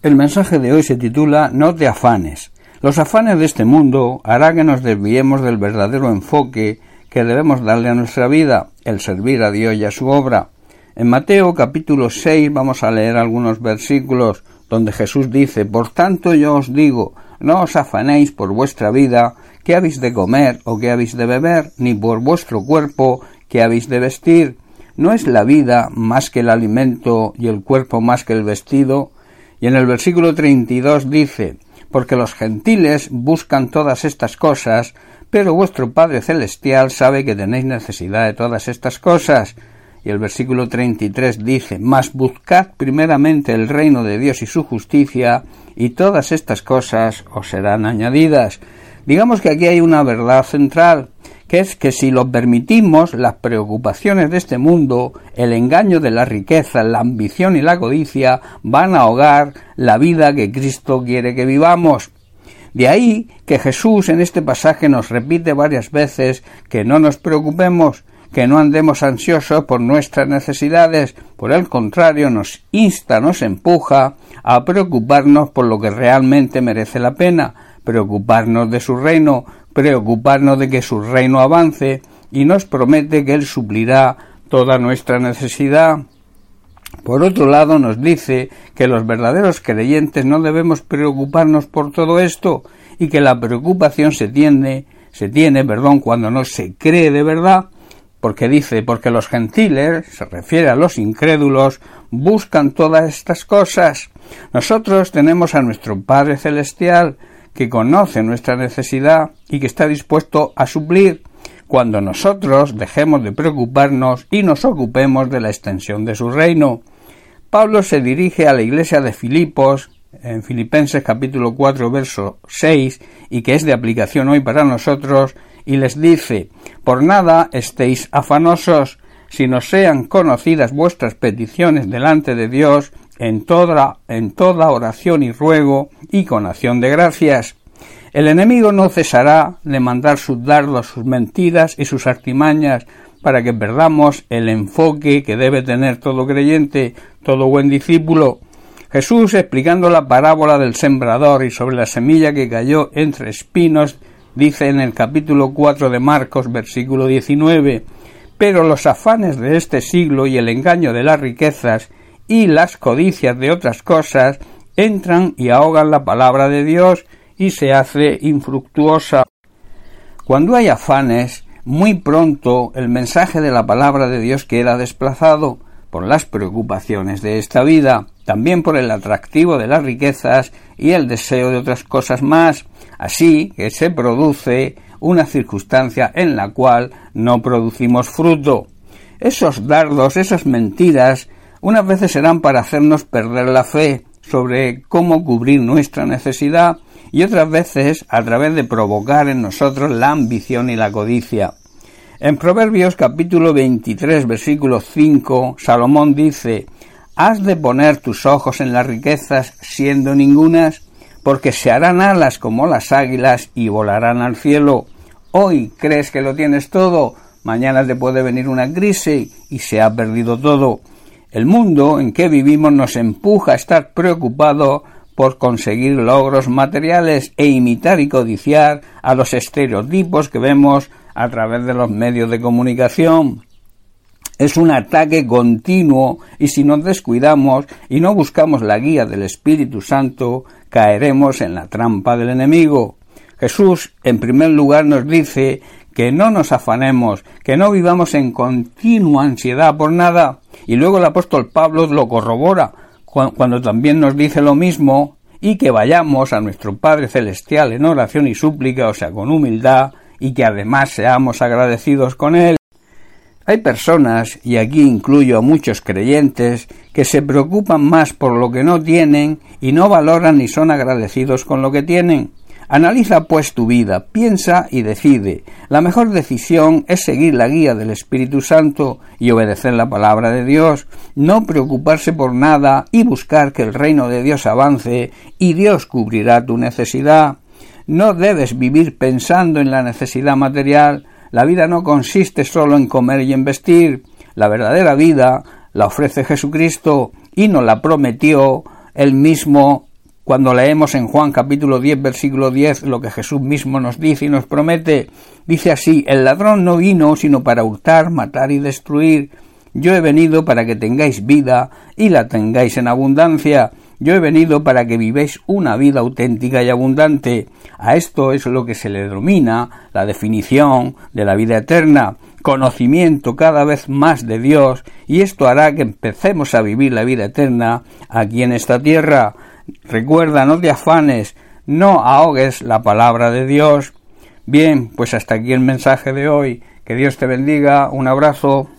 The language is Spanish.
El mensaje de hoy se titula No te afanes. Los afanes de este mundo hará que nos desviemos del verdadero enfoque que debemos darle a nuestra vida, el servir a Dios y a su obra. En Mateo capítulo 6 vamos a leer algunos versículos donde Jesús dice Por tanto yo os digo, no os afanéis por vuestra vida, qué habéis de comer o qué habéis de beber, ni por vuestro cuerpo, qué habéis de vestir. ¿No es la vida más que el alimento y el cuerpo más que el vestido? Y en el versículo 32 dice, porque los gentiles buscan todas estas cosas, pero vuestro Padre Celestial sabe que tenéis necesidad de todas estas cosas. Y el versículo 33 dice, Mas buscad primeramente el reino de Dios y su justicia, y todas estas cosas os serán añadidas. Digamos que aquí hay una verdad central, que es que si lo permitimos, las preocupaciones de este mundo, el engaño de la riqueza, la ambición y la codicia van a ahogar la vida que Cristo quiere que vivamos. De ahí que Jesús en este pasaje nos repite varias veces que no nos preocupemos, que no andemos ansiosos por nuestras necesidades, por el contrario nos insta, nos empuja a preocuparnos por lo que realmente merece la pena, preocuparnos de su reino, preocuparnos de que su reino avance y nos promete que Él suplirá toda nuestra necesidad. Por otro lado, nos dice que los verdaderos creyentes no debemos preocuparnos por todo esto y que la preocupación se tiene, se tiene, perdón, cuando no se cree de verdad, porque dice, porque los gentiles, se refiere a los incrédulos, buscan todas estas cosas. Nosotros tenemos a nuestro Padre Celestial, que conoce nuestra necesidad y que está dispuesto a suplir cuando nosotros dejemos de preocuparnos y nos ocupemos de la extensión de su reino. Pablo se dirige a la iglesia de Filipos en Filipenses capítulo 4 verso 6 y que es de aplicación hoy para nosotros y les dice por nada estéis afanosos sino sean conocidas vuestras peticiones delante de Dios en toda, en toda oración y ruego y con acción de gracias. El enemigo no cesará de mandar sus dardos, sus mentiras y sus artimañas para que perdamos el enfoque que debe tener todo creyente, todo buen discípulo. Jesús, explicando la parábola del sembrador y sobre la semilla que cayó entre espinos, dice en el capítulo 4 de Marcos, versículo 19, pero los afanes de este siglo y el engaño de las riquezas y las codicias de otras cosas entran y ahogan la palabra de Dios y se hace infructuosa. Cuando hay afanes, muy pronto el mensaje de la palabra de Dios queda desplazado por las preocupaciones de esta vida, también por el atractivo de las riquezas y el deseo de otras cosas más, así que se produce una circunstancia en la cual no producimos fruto. Esos dardos, esas mentiras, unas veces serán para hacernos perder la fe sobre cómo cubrir nuestra necesidad y otras veces a través de provocar en nosotros la ambición y la codicia. En Proverbios capítulo 23 versículo 5 Salomón dice Has de poner tus ojos en las riquezas siendo ningunas, porque se harán alas como las águilas y volarán al cielo. Hoy crees que lo tienes todo, mañana te puede venir una crisis y se ha perdido todo. El mundo en que vivimos nos empuja a estar preocupado por conseguir logros materiales e imitar y codiciar a los estereotipos que vemos a través de los medios de comunicación. Es un ataque continuo y si nos descuidamos y no buscamos la guía del Espíritu Santo, caeremos en la trampa del enemigo. Jesús, en primer lugar, nos dice que no nos afanemos, que no vivamos en continua ansiedad por nada. Y luego el apóstol Pablo lo corrobora cuando también nos dice lo mismo y que vayamos a nuestro Padre Celestial en oración y súplica, o sea, con humildad, y que además seamos agradecidos con Él. Hay personas, y aquí incluyo a muchos creyentes, que se preocupan más por lo que no tienen y no valoran ni son agradecidos con lo que tienen. Analiza pues tu vida, piensa y decide. La mejor decisión es seguir la guía del Espíritu Santo y obedecer la palabra de Dios, no preocuparse por nada y buscar que el reino de Dios avance y Dios cubrirá tu necesidad. No debes vivir pensando en la necesidad material. La vida no consiste solo en comer y en vestir. La verdadera vida la ofrece Jesucristo y nos la prometió él mismo cuando leemos en Juan capítulo 10 versículo 10 lo que Jesús mismo nos dice y nos promete, dice así, el ladrón no vino sino para hurtar, matar y destruir. Yo he venido para que tengáis vida y la tengáis en abundancia. Yo he venido para que vivéis una vida auténtica y abundante. A esto es lo que se le denomina la definición de la vida eterna, conocimiento cada vez más de Dios, y esto hará que empecemos a vivir la vida eterna aquí en esta tierra. Recuerda, no te afanes, no ahogues la palabra de Dios. Bien, pues hasta aquí el mensaje de hoy. Que Dios te bendiga. Un abrazo.